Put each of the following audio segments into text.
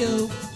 you.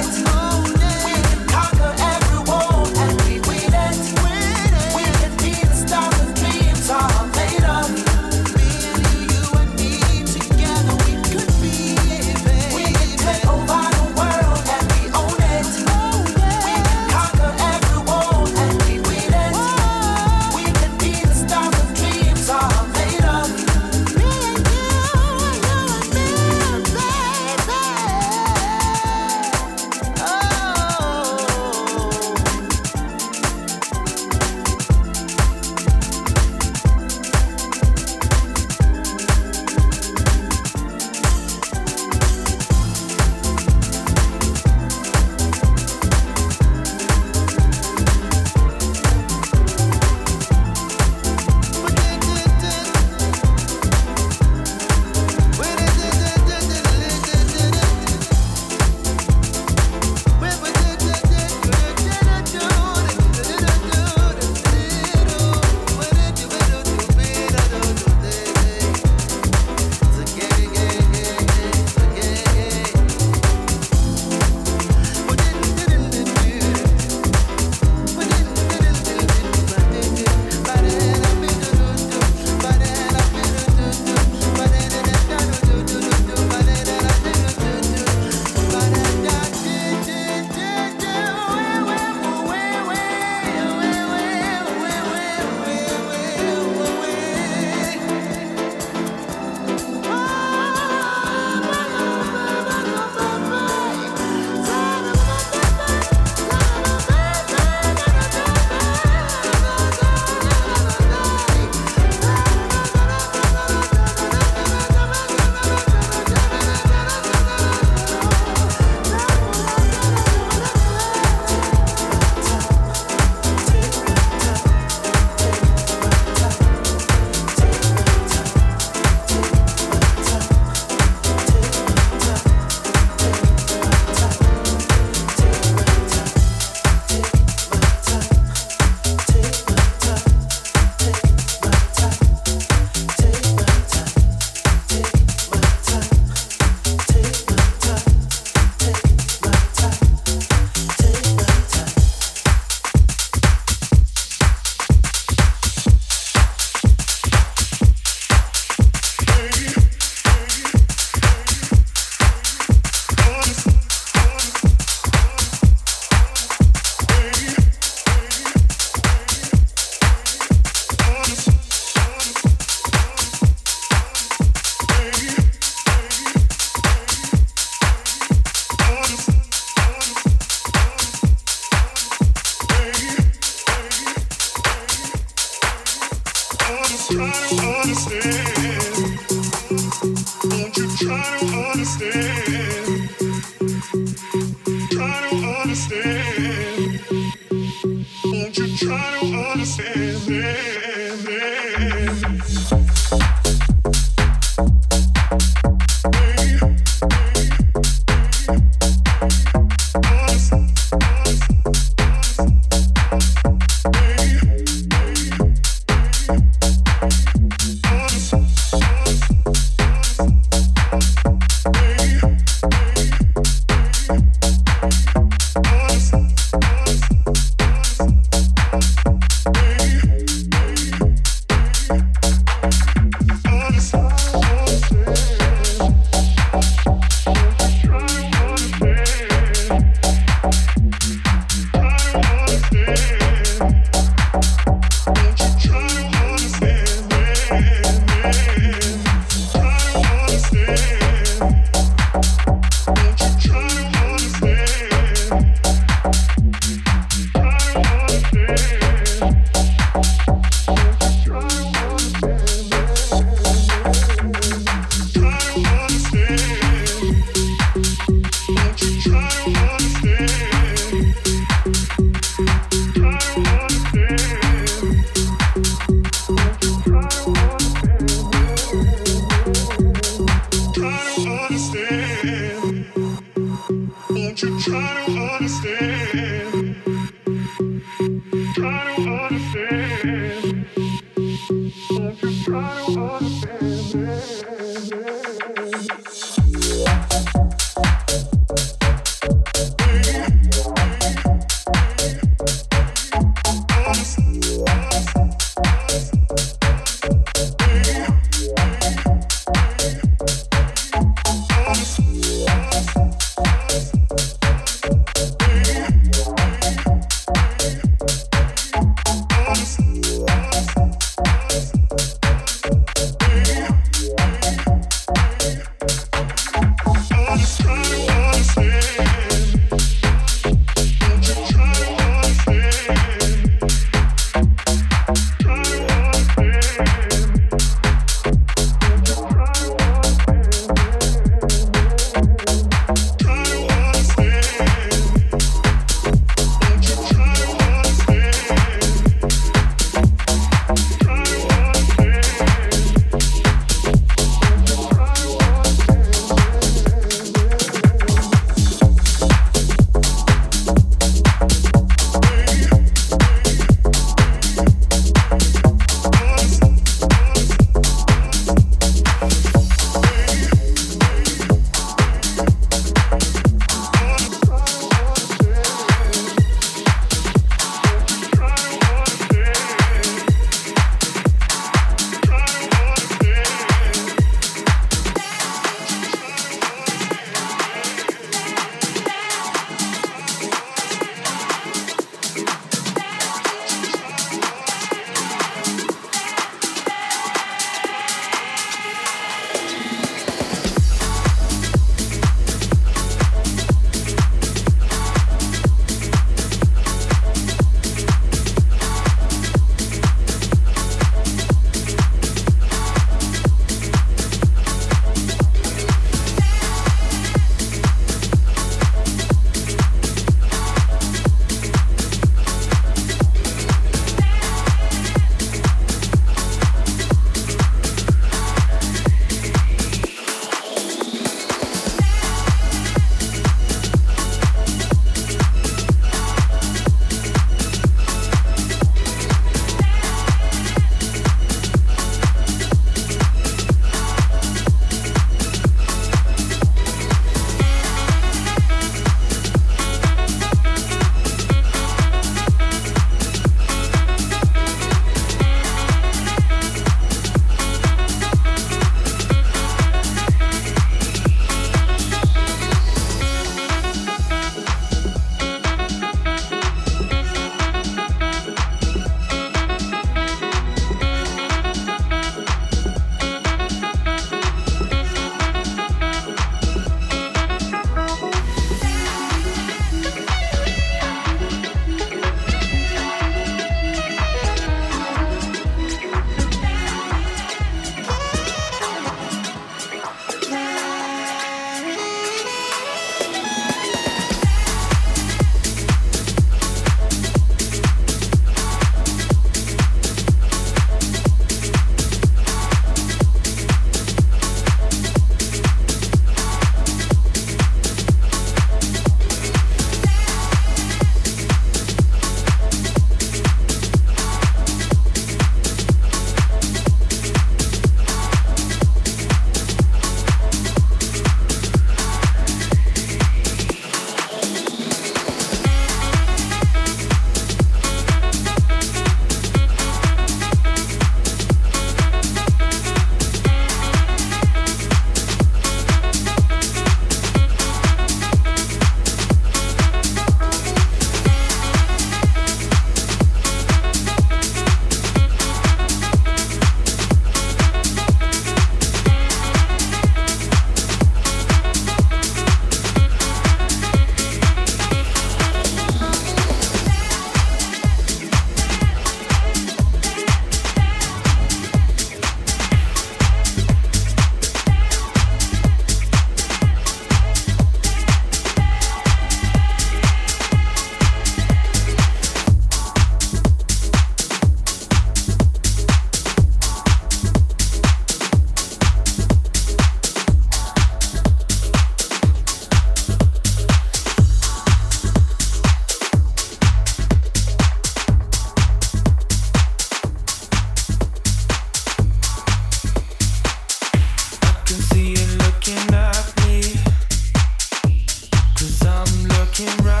looking right.